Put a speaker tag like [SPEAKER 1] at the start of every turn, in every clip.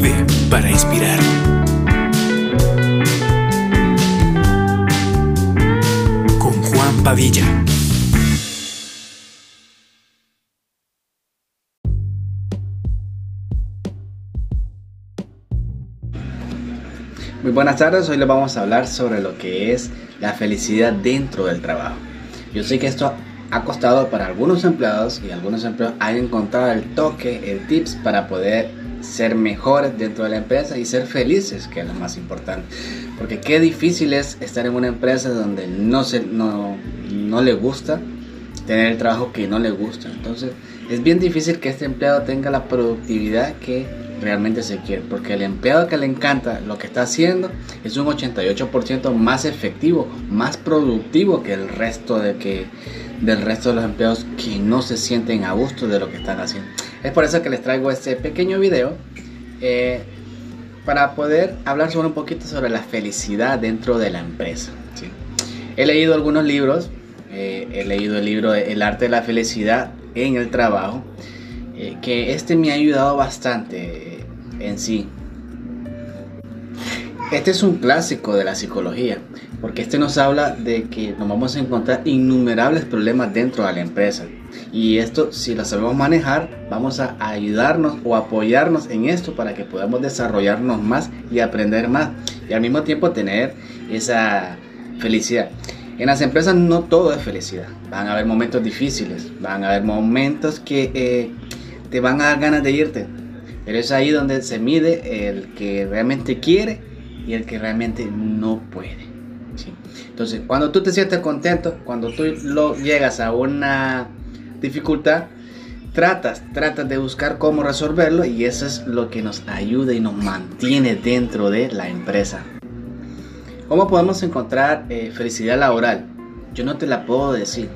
[SPEAKER 1] Vive para inspirar. Con Juan Padilla.
[SPEAKER 2] Muy buenas tardes, hoy les vamos a hablar sobre lo que es la felicidad dentro del trabajo. Yo sé que esto ha costado para algunos empleados y algunos empleados han encontrado el toque, el tips para poder ser mejores dentro de la empresa y ser felices, que es lo más importante. Porque qué difícil es estar en una empresa donde no, se, no, no le gusta tener el trabajo que no le gusta. Entonces es bien difícil que este empleado tenga la productividad que realmente se quiere. Porque el empleado que le encanta lo que está haciendo es un 88% más efectivo, más productivo que el resto de que del resto de los empleados que no se sienten a gusto de lo que están haciendo. Es por eso que les traigo este pequeño video eh, para poder hablar sobre un poquito sobre la felicidad dentro de la empresa. He leído algunos libros, eh, he leído el libro El arte de la felicidad en el trabajo, eh, que este me ha ayudado bastante en sí. Este es un clásico de la psicología, porque este nos habla de que nos vamos a encontrar innumerables problemas dentro de la empresa. Y esto, si lo sabemos manejar, vamos a ayudarnos o apoyarnos en esto para que podamos desarrollarnos más y aprender más. Y al mismo tiempo tener esa felicidad. En las empresas no todo es felicidad. Van a haber momentos difíciles, van a haber momentos que eh, te van a dar ganas de irte, pero es ahí donde se mide el que realmente quiere y el que realmente no puede. Entonces, cuando tú te sientes contento, cuando tú lo llegas a una dificultad, tratas, tratas de buscar cómo resolverlo y eso es lo que nos ayuda y nos mantiene dentro de la empresa. ¿Cómo podemos encontrar eh, felicidad laboral? Yo no te la puedo decir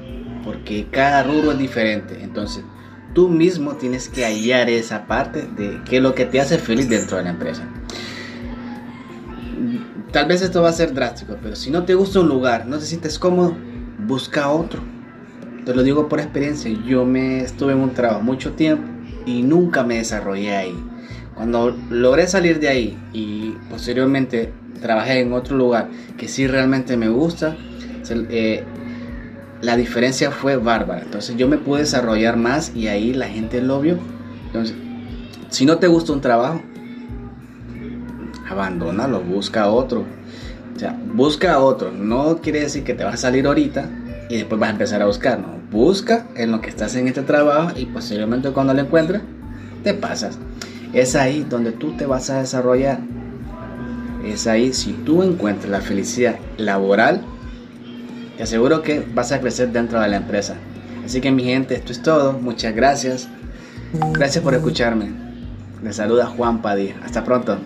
[SPEAKER 2] porque cada rubro es diferente. Entonces, tú mismo tienes que hallar esa parte de qué es lo que te hace feliz dentro de la empresa. Tal vez esto va a ser drástico, pero si no te gusta un lugar, no te sientes cómodo, busca otro. Te lo digo por experiencia, yo me estuve en un trabajo mucho tiempo y nunca me desarrollé ahí. Cuando logré salir de ahí y posteriormente trabajé en otro lugar que sí realmente me gusta, eh, la diferencia fue bárbara. Entonces yo me pude desarrollar más y ahí la gente lo vio. Entonces, si no te gusta un trabajo, abandónalo, busca otro. O sea, busca otro. No quiere decir que te vas a salir ahorita y después vas a empezar a buscar. No, busca en lo que estás en este trabajo y posteriormente cuando lo encuentres, te pasas. Es ahí donde tú te vas a desarrollar. Es ahí si tú encuentras la felicidad laboral te aseguro que vas a crecer dentro de la empresa. Así que mi gente, esto es todo. Muchas gracias. Gracias por escucharme. Les saluda Juan Padilla. Hasta pronto.